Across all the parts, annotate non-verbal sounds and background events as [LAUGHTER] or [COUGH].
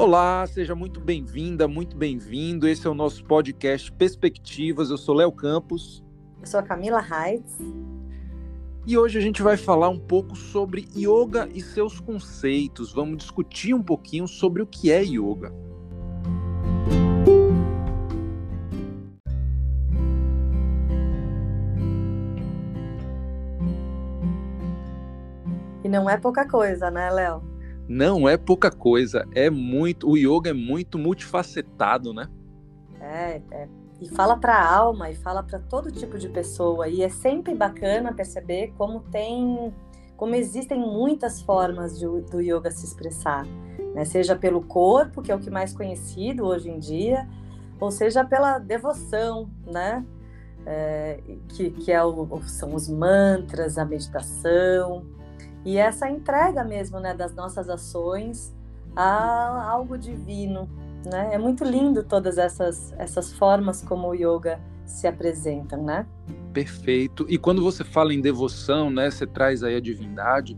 Olá, seja muito bem-vinda, muito bem-vindo. Esse é o nosso podcast Perspectivas. Eu sou Léo Campos. Eu sou a Camila Reitz. E hoje a gente vai falar um pouco sobre yoga e seus conceitos. Vamos discutir um pouquinho sobre o que é yoga. E não é pouca coisa, né, Léo? Não é pouca coisa, é muito. O yoga é muito multifacetado, né? É, é. E fala para a alma e fala para todo tipo de pessoa. E é sempre bacana perceber como tem, como existem muitas formas de, do yoga se expressar, né? Seja pelo corpo, que é o que mais conhecido hoje em dia, ou seja pela devoção, né? É, que, que é o, são os mantras, a meditação, e essa entrega mesmo, né, das nossas ações a algo divino, né? É muito lindo todas essas essas formas como o yoga se apresentam, né? Perfeito. E quando você fala em devoção, né, você traz aí a divindade,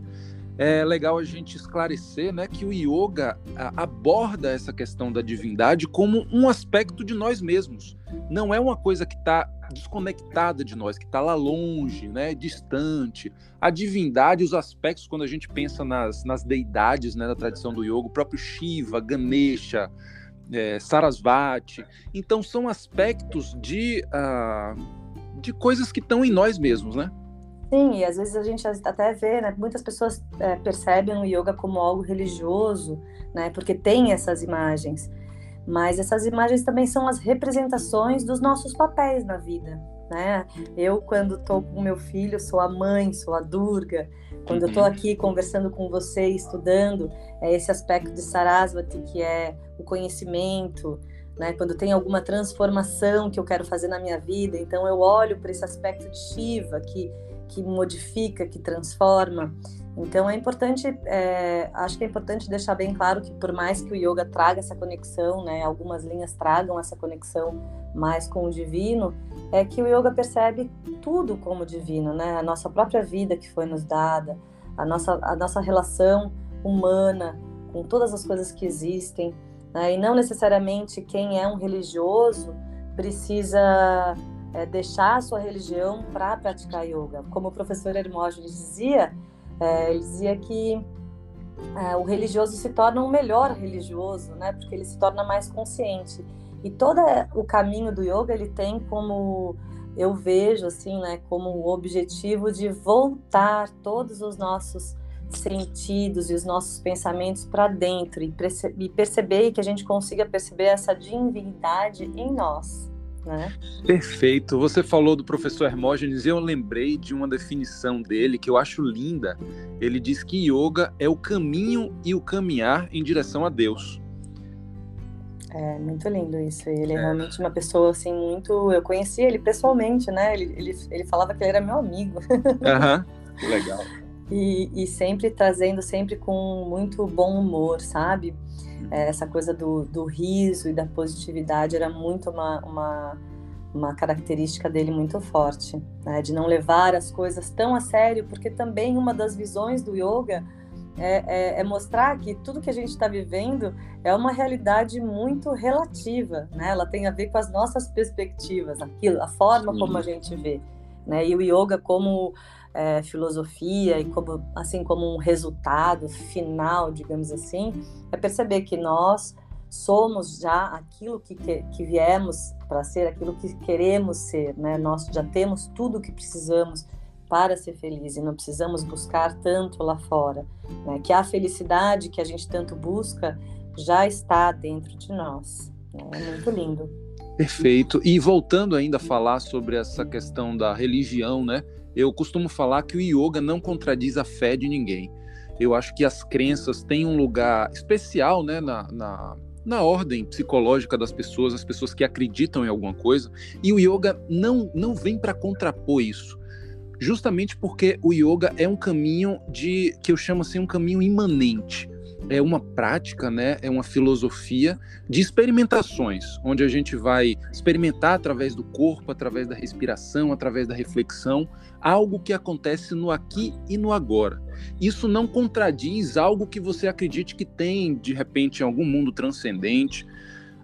é legal a gente esclarecer né, que o yoga aborda essa questão da divindade como um aspecto de nós mesmos. Não é uma coisa que está desconectada de nós, que está lá longe, né, distante. A divindade, os aspectos, quando a gente pensa nas, nas deidades né, da tradição do yoga, o próprio Shiva, Ganesha, é, Sarasvati. Então, são aspectos de, uh, de coisas que estão em nós mesmos, né? Sim, e às vezes a gente até vê, né? Muitas pessoas é, percebem o yoga como algo religioso, né? Porque tem essas imagens. Mas essas imagens também são as representações dos nossos papéis na vida, né? Eu, quando estou com meu filho, sou a mãe, sou a Durga. Quando eu estou aqui conversando com você, estudando, é esse aspecto de Sarasvati, que é o conhecimento, né? Quando tem alguma transformação que eu quero fazer na minha vida, então eu olho para esse aspecto de Shiva, que que modifica, que transforma. Então é importante, é, acho que é importante deixar bem claro que por mais que o yoga traga essa conexão, né, algumas linhas tragam essa conexão mais com o divino, é que o yoga percebe tudo como divino, né, a nossa própria vida que foi nos dada, a nossa a nossa relação humana com todas as coisas que existem, né, e não necessariamente quem é um religioso precisa é, deixar a sua religião para praticar yoga. Como o professor Hermógenes dizia, é, ele dizia que é, o religioso se torna um melhor religioso, né? Porque ele se torna mais consciente. E todo o caminho do yoga ele tem como eu vejo assim, né, como o objetivo de voltar todos os nossos sentidos e os nossos pensamentos para dentro e, perce e perceber que a gente consiga perceber essa divindade em nós. Né? Perfeito. Você falou do professor Hermógenes e eu lembrei de uma definição dele que eu acho linda. Ele diz que yoga é o caminho e o caminhar em direção a Deus. É muito lindo isso. Ele é, é realmente uma pessoa assim muito. Eu conheci ele pessoalmente, né? Ele, ele, ele falava que ele era meu amigo. [LAUGHS] Aham, uhum. legal. E, e sempre trazendo sempre com muito bom humor, sabe? É, essa coisa do, do riso e da positividade era muito uma, uma, uma característica dele muito forte, né? de não levar as coisas tão a sério, porque também uma das visões do yoga é, é, é mostrar que tudo que a gente está vivendo é uma realidade muito relativa, né? ela tem a ver com as nossas perspectivas, aquilo, a forma Sim. como a gente vê. Né? E o yoga como é, filosofia e como, assim como um resultado final, digamos assim, é perceber que nós somos já aquilo que, que, que viemos para ser, aquilo que queremos ser, né? Nós já temos tudo o que precisamos para ser feliz e não precisamos buscar tanto lá fora, né? Que a felicidade que a gente tanto busca já está dentro de nós. Né? É muito lindo. Perfeito. E voltando ainda a falar sobre essa questão da religião, né? Eu costumo falar que o yoga não contradiz a fé de ninguém. Eu acho que as crenças têm um lugar especial né, na, na, na ordem psicológica das pessoas, as pessoas que acreditam em alguma coisa, e o yoga não, não vem para contrapor isso. Justamente porque o yoga é um caminho de que eu chamo assim um caminho imanente é uma prática, né? É uma filosofia de experimentações, onde a gente vai experimentar através do corpo, através da respiração, através da reflexão, algo que acontece no aqui e no agora. isso não contradiz algo que você acredite que tem, de repente, em algum mundo transcendente.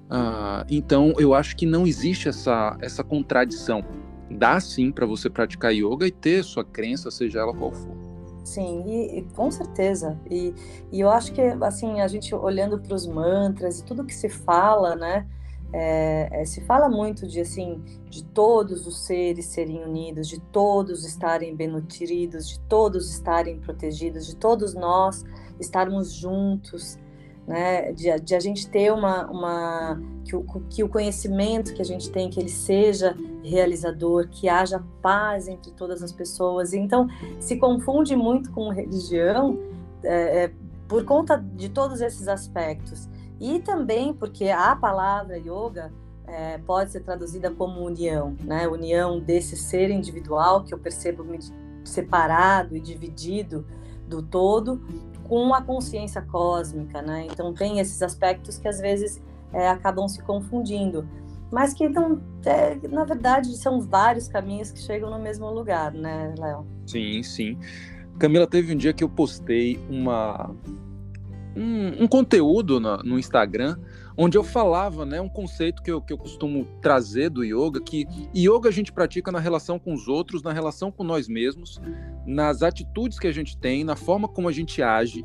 Uh, então, eu acho que não existe essa, essa contradição. Dá sim para você praticar yoga e ter sua crença, seja ela qual for. Sim, e, e, com certeza. E, e eu acho que, assim, a gente olhando para os mantras e tudo que se fala, né? É, é, se fala muito de assim de todos os seres serem unidos, de todos estarem bem nutridos, de todos estarem protegidos, de todos nós estarmos juntos, né? De, de a gente ter uma, uma que, o, que o conhecimento que a gente tem que ele seja realizador, que haja paz entre todas as pessoas. Então se confunde muito com religião é, é por conta de todos esses aspectos. E também porque a palavra yoga é, pode ser traduzida como união, né? União desse ser individual que eu percebo separado e dividido do todo com a consciência cósmica, né? Então tem esses aspectos que às vezes é, acabam se confundindo, mas que então, é, na verdade são vários caminhos que chegam no mesmo lugar, né, Léo? Sim, sim. Camila, teve um dia que eu postei uma um, um conteúdo no, no, Instagram onde eu falava, né, um conceito que eu, que eu costumo trazer do yoga, que yoga a gente pratica na relação com os outros, na relação com nós mesmos, nas atitudes que a gente tem, na forma como a gente age.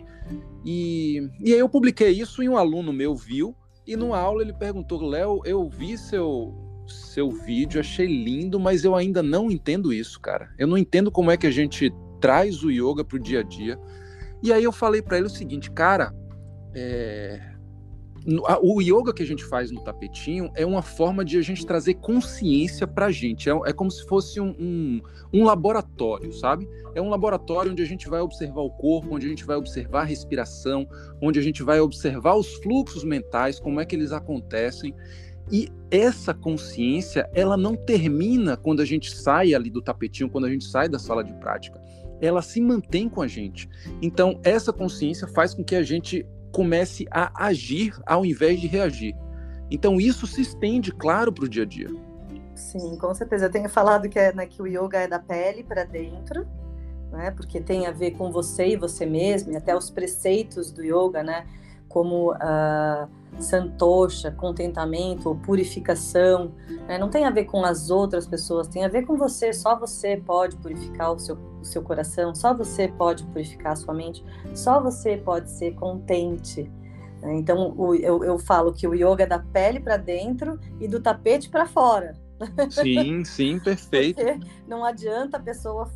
E, e aí eu publiquei isso e um aluno meu viu, e numa aula ele perguntou, Léo, eu vi seu, seu vídeo, achei lindo, mas eu ainda não entendo isso, cara. Eu não entendo como é que a gente traz o yoga para o dia a dia. E aí eu falei para ele o seguinte, cara, é, o yoga que a gente faz no tapetinho é uma forma de a gente trazer consciência para a gente. É, é, como se fosse um, um, um, laboratório, sabe? É um laboratório onde a gente vai observar o corpo, onde a gente vai observar a respiração, onde a gente vai observar os fluxos mentais, como é que eles acontecem. E essa consciência, ela não termina quando a gente sai ali do tapetinho, quando a gente sai da sala de prática ela se mantém com a gente. Então, essa consciência faz com que a gente comece a agir ao invés de reagir. Então, isso se estende, claro, para o dia a dia. Sim, com certeza. Eu tenho falado que, é, né, que o yoga é da pele para dentro, né, porque tem a ver com você e você mesmo, e até os preceitos do yoga, né? Como uh, contentamento ou purificação, né? não tem a ver com as outras pessoas, tem a ver com você. Só você pode purificar o seu, o seu coração, só você pode purificar a sua mente, só você pode ser contente. Né? Então, o, eu, eu falo que o yoga é da pele para dentro e do tapete para fora. Sim, sim, perfeito. Porque não adianta a pessoa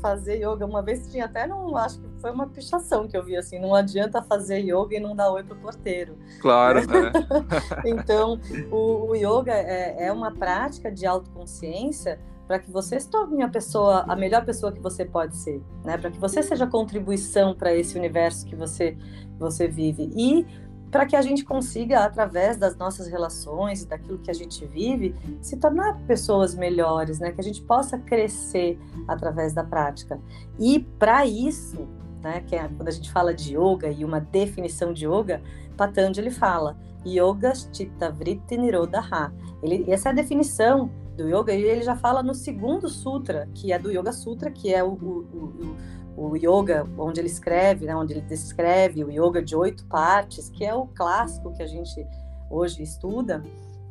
fazer yoga. Uma vez tinha até, não acho que foi uma pichação que eu vi assim: não adianta fazer yoga e não dar oi pro porteiro. Claro, né? [LAUGHS] então, o, o yoga é, é uma prática de autoconsciência para que você se torne a pessoa, a melhor pessoa que você pode ser, né? Para que você seja contribuição para esse universo que você você vive. E para que a gente consiga, através das nossas relações e daquilo que a gente vive, se tornar pessoas melhores, né? Que a gente possa crescer através da prática. E para isso, né? Que é quando a gente fala de yoga e uma definição de yoga, Patanjali fala Yoga Chitta Vritti Nirodha. Ele, essa é a definição do yoga e ele já fala no segundo sutra, que é do Yoga Sutra, que é o, o, o o yoga, onde ele escreve, né, onde ele descreve o yoga de oito partes, que é o clássico que a gente hoje estuda,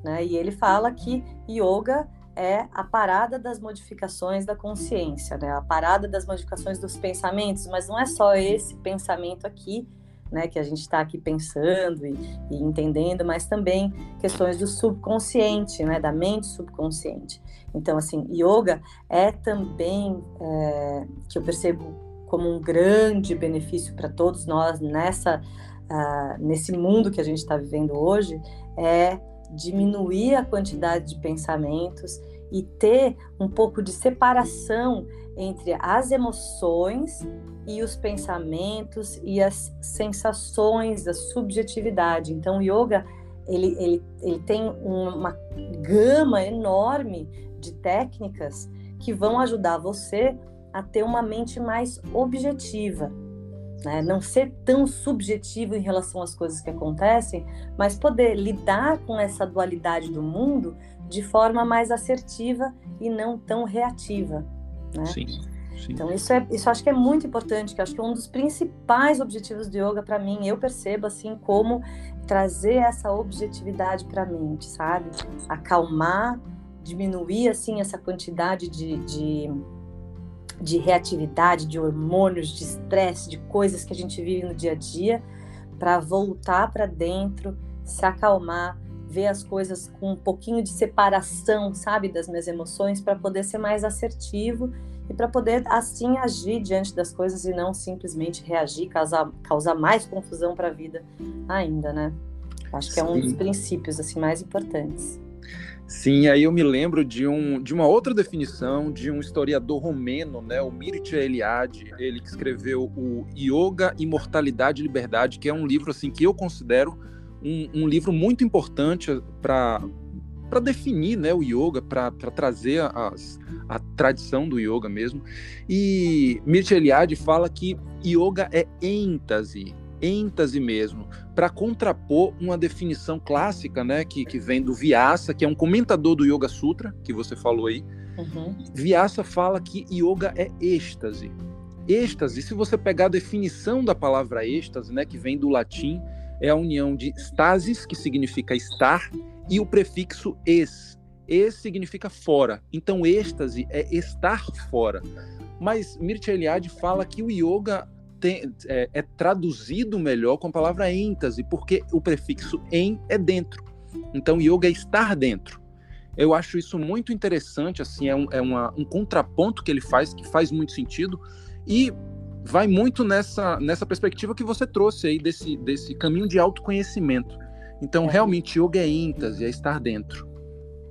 né, e ele fala que yoga é a parada das modificações da consciência, né, a parada das modificações dos pensamentos, mas não é só esse pensamento aqui, né, que a gente está aqui pensando e, e, entendendo, mas também questões do subconsciente, né, da mente subconsciente. Então, assim, yoga é também é, que eu percebo como um grande benefício para todos nós nessa uh, nesse mundo que a gente está vivendo hoje é diminuir a quantidade de pensamentos e ter um pouco de separação entre as emoções e os pensamentos e as sensações da subjetividade. Então, o yoga ele, ele, ele tem uma gama enorme de técnicas que vão ajudar você a ter uma mente mais objetiva, né? não ser tão subjetivo em relação às coisas que acontecem, mas poder lidar com essa dualidade do mundo de forma mais assertiva e não tão reativa. Né? Sim. Sim. Então isso é, isso acho que é muito importante, que acho que é um dos principais objetivos do yoga para mim, eu percebo assim como trazer essa objetividade para a mente, sabe? Acalmar, diminuir assim essa quantidade de, de, de reatividade, de hormônios, de estresse, de coisas que a gente vive no dia a dia, para voltar para dentro, se acalmar, ver as coisas com um pouquinho de separação, sabe, das minhas emoções, para poder ser mais assertivo e para poder assim agir diante das coisas e não simplesmente reagir, causar, causar mais confusão para a vida ainda, né? Acho que Sim. é um dos princípios assim mais importantes. Sim, aí eu me lembro de, um, de uma outra definição de um historiador romeno, né, o Mircea Eliade, ele que escreveu o Yoga, Imortalidade e Liberdade, que é um livro assim que eu considero um, um livro muito importante para para definir né, o yoga, para trazer as, a tradição do yoga mesmo. E Mircea Eliade fala que yoga é êntase, êntase mesmo, para contrapor uma definição clássica, né, que, que vem do Vyasa, que é um comentador do Yoga Sutra, que você falou aí. Uhum. Vyasa fala que yoga é êxtase. Êxtase, se você pegar a definição da palavra êxtase, né, que vem do latim, é a união de stasis, que significa estar, e o prefixo es. Es significa fora. Então, êxtase é estar fora. Mas Mircea Eliade fala que o yoga tem, é, é, traduzido melhor com a palavra êntase, porque o prefixo em é dentro. Então, yoga é estar dentro. Eu acho isso muito interessante, assim, é, um, é uma, um contraponto que ele faz, que faz muito sentido, e vai muito nessa, nessa perspectiva que você trouxe aí, desse, desse caminho de autoconhecimento. Então, é. realmente, yoga é êntase, é estar dentro.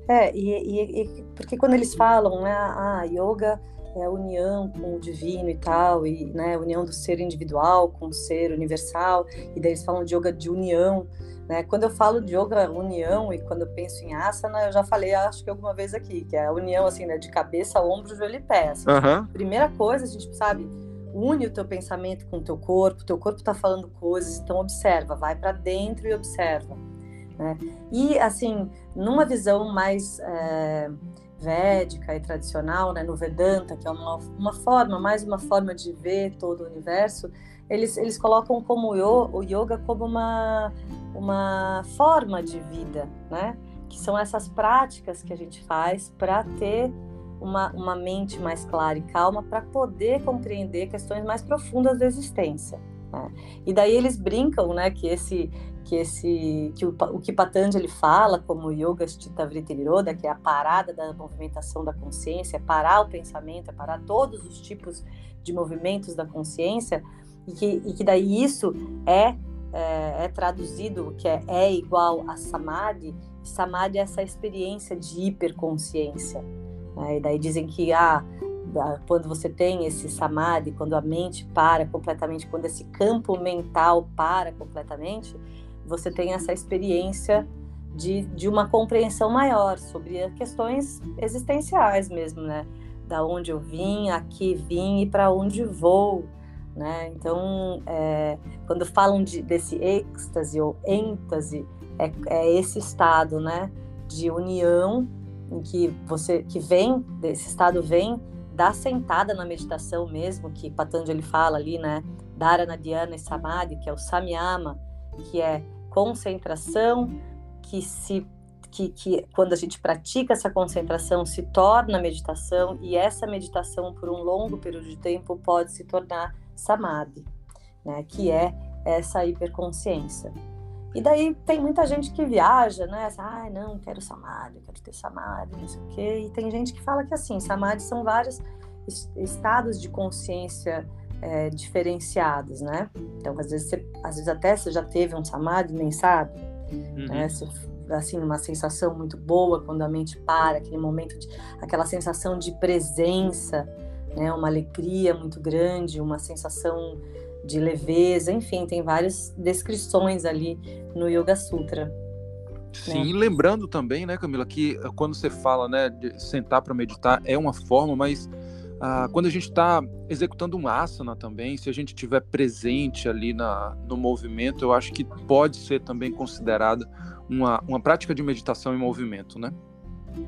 É, e, e, e porque quando eles falam, né, ah, yoga é a união com o divino e tal, e né, a união do ser individual com o ser universal, e daí eles falam de yoga de união, né? Quando eu falo de yoga união e quando eu penso em asana, eu já falei, acho que alguma vez aqui, que é a união assim, né, de cabeça, ombro, joelho e pé. Assim, uhum. Primeira coisa, a gente sabe, une o teu pensamento com o teu corpo, teu corpo está falando coisas, então observa, vai para dentro e observa. Né? E assim, numa visão mais é, védica e tradicional, né, no Vedanta, que é uma, uma forma, mais uma forma de ver todo o universo, eles, eles colocam como o yoga como uma, uma forma de vida, né? Que são essas práticas que a gente faz para ter uma, uma mente mais clara e calma para poder compreender questões mais profundas da existência. Né? E daí eles brincam, né, que esse que esse que o, o que Patanjali fala como Yoga Chitta Vritti Nirodha, que é a parada da movimentação da consciência, é parar o pensamento, é parar todos os tipos de movimentos da consciência, e que, e que daí isso é, é, é traduzido, que é, é igual a Samadhi, Samadhi é essa experiência de hiperconsciência. Né? E daí dizem que ah, quando você tem esse samadhi, quando a mente para completamente, quando esse campo mental para completamente, você tem essa experiência de, de uma compreensão maior sobre questões existenciais mesmo, né? Da onde eu vim, aqui vim e para onde vou, né? Então, é, quando falam de, desse êxtase ou êntase, é, é esse estado, né? De união em que você que vem desse estado vem da sentada na meditação mesmo que Patanjali fala ali, né? Dharana, Dhyana e Samadhi, que é o Samyama, que é concentração que se que, que, quando a gente pratica essa concentração se torna meditação e essa meditação por um longo período de tempo pode se tornar samadhi, né, que é essa hiperconsciência. E daí tem muita gente que viaja, né? Ah, não, quero samadhi, quero ter samadhi, não sei o quê. E tem gente que fala que assim, samadhi são vários estados de consciência é, diferenciados, né? Então, às vezes, você, às vezes até você já teve um samadhi nem sabe, uhum. né? Você, assim, uma sensação muito boa quando a mente para, aquele momento de, aquela sensação de presença, né? Uma alegria muito grande, uma sensação de leveza, enfim, tem várias descrições ali no Yoga Sutra. Sim, né? lembrando também, né, Camila, que quando você fala, né, de sentar para meditar é uma forma, mas ah, quando a gente está executando um asana também, se a gente estiver presente ali na, no movimento, eu acho que pode ser também considerada uma, uma prática de meditação em movimento, né?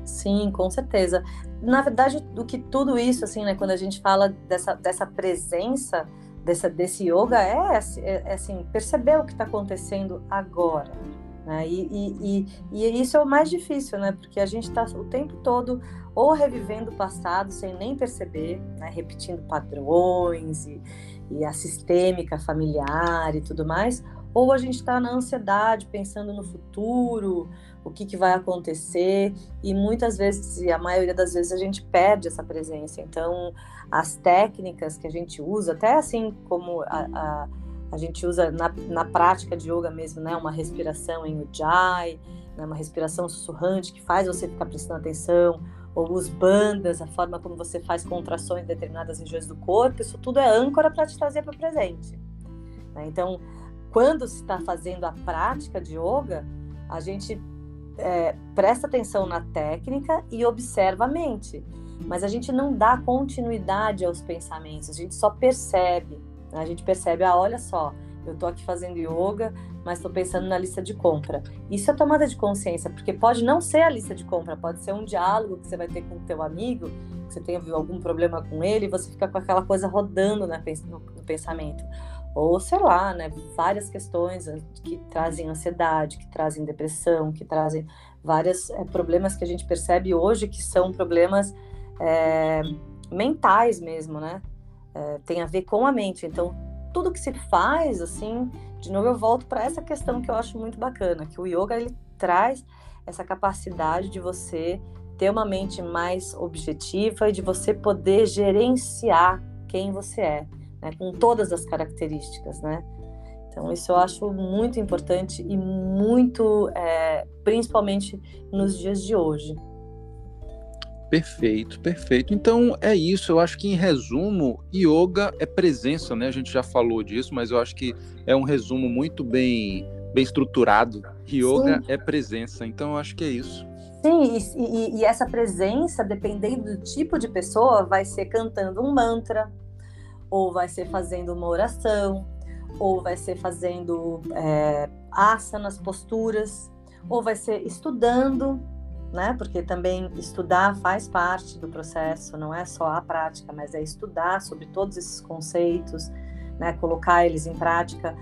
Sim, com certeza. Na verdade, o que tudo isso, assim, né, quando a gente fala dessa, dessa presença dessa, desse yoga, é, é, é assim, perceber o que está acontecendo agora. Né? E, e, e, e, isso é o mais difícil, né? Porque a gente está o tempo todo ou revivendo o passado sem nem perceber, né? repetindo padrões e, e a sistêmica familiar e tudo mais, ou a gente está na ansiedade, pensando no futuro, o que, que, vai acontecer, e muitas vezes, e a maioria das vezes, a gente perde essa presença. Então, as técnicas que a gente usa, até assim como a, a, a gente usa na, na prática de yoga mesmo, né, uma respiração em Ujjayi, né, uma respiração sussurrante que faz você ficar prestando atenção, ou os bandas, a forma como você faz contrações em determinadas regiões do corpo, isso tudo é âncora para te trazer para o presente. Né? Então, quando se está fazendo a prática de yoga, a gente é, presta atenção na técnica e observa a mente, mas a gente não dá continuidade aos pensamentos, a gente só percebe. Né? A gente percebe, ah, olha só, eu estou aqui fazendo yoga, mas estou pensando na lista de compra. Isso é tomada de consciência, porque pode não ser a lista de compra, pode ser um diálogo que você vai ter com o teu amigo, que você tenha algum problema com ele, e você fica com aquela coisa rodando no pensamento ou sei lá, né, várias questões que trazem ansiedade, que trazem depressão, que trazem vários é, problemas que a gente percebe hoje que são problemas é, mentais mesmo, né? É, tem a ver com a mente. Então, tudo que se faz, assim, de novo eu volto para essa questão que eu acho muito bacana, que o yoga ele traz essa capacidade de você ter uma mente mais objetiva e de você poder gerenciar quem você é né, com todas as características, né? Então isso eu acho muito importante e muito, é, principalmente nos dias de hoje. Perfeito, perfeito. Então é isso. Eu acho que em resumo, yoga é presença, né? A gente já falou disso, mas eu acho que é um resumo muito bem, bem estruturado. Yoga Sim. é presença. Então eu acho que é isso. Sim, e, e, e essa presença, dependendo do tipo de pessoa, vai ser cantando um mantra, ou vai ser fazendo uma oração, ou vai ser fazendo é, asanas, posturas, ou vai ser estudando, né? Porque também estudar faz parte do processo, não é só a prática, mas é estudar sobre todos esses conceitos, né? Colocar eles em prática,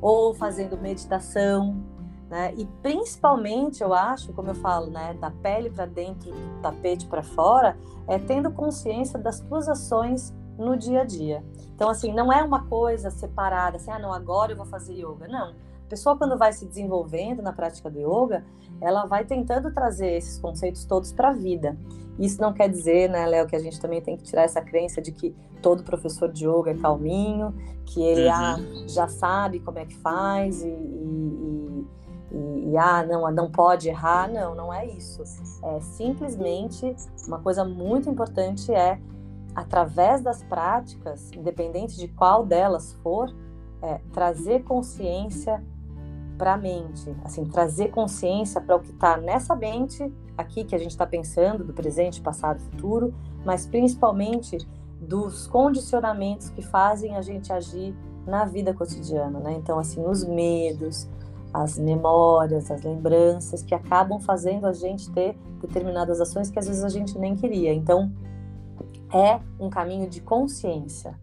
ou fazendo meditação, né? E principalmente, eu acho, como eu falo, né, da pele para dentro, do tapete para fora, é tendo consciência das tuas ações no dia a dia. Então, assim, não é uma coisa separada, assim, ah, não, agora eu vou fazer yoga. Não. A pessoa, quando vai se desenvolvendo na prática do yoga, ela vai tentando trazer esses conceitos todos para a vida. Isso não quer dizer, né, Léo, que a gente também tem que tirar essa crença de que todo professor de yoga é calminho, que ele uhum. ah, já sabe como é que faz e, e, e, e, ah, não, não pode errar. Não, não é isso. É simplesmente uma coisa muito importante é através das práticas, independente de qual delas for, é, trazer consciência para a mente, assim, trazer consciência para o que está nessa mente aqui que a gente está pensando do presente, passado, futuro, mas principalmente dos condicionamentos que fazem a gente agir na vida cotidiana, né? Então, assim, os medos, as memórias, as lembranças que acabam fazendo a gente ter determinadas ações que às vezes a gente nem queria. Então, é um caminho de consciência.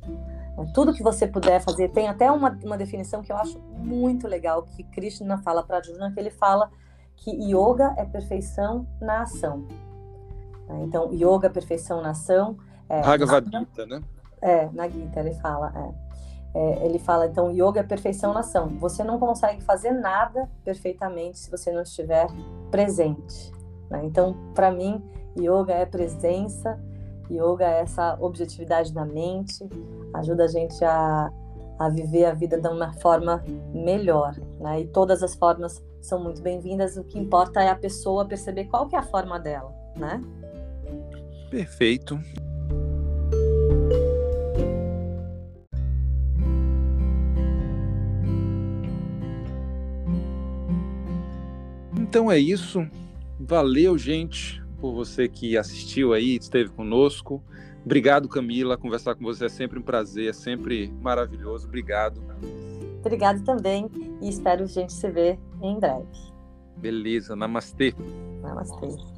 Tudo que você puder fazer, tem até uma, uma definição que eu acho muito legal, que Krishna fala para Arjuna, que ele fala que yoga é perfeição na ação. Então, yoga é perfeição na ação. É, Bhagavad Gita, né? É, na Gita ele fala, é. É, ele fala, então, yoga é perfeição na ação. Você não consegue fazer nada perfeitamente se você não estiver presente. Né? Então, para mim, yoga é presença, Yoga é essa objetividade da mente, ajuda a gente a, a viver a vida de uma forma melhor, né? E todas as formas são muito bem-vindas, o que importa é a pessoa perceber qual que é a forma dela, né? Perfeito. Então é isso. Valeu, gente por você que assistiu aí, esteve conosco. Obrigado, Camila. Conversar com você é sempre um prazer, é sempre maravilhoso. Obrigado. Obrigado também e espero a gente se ver em breve. Beleza, namastê. Namastê.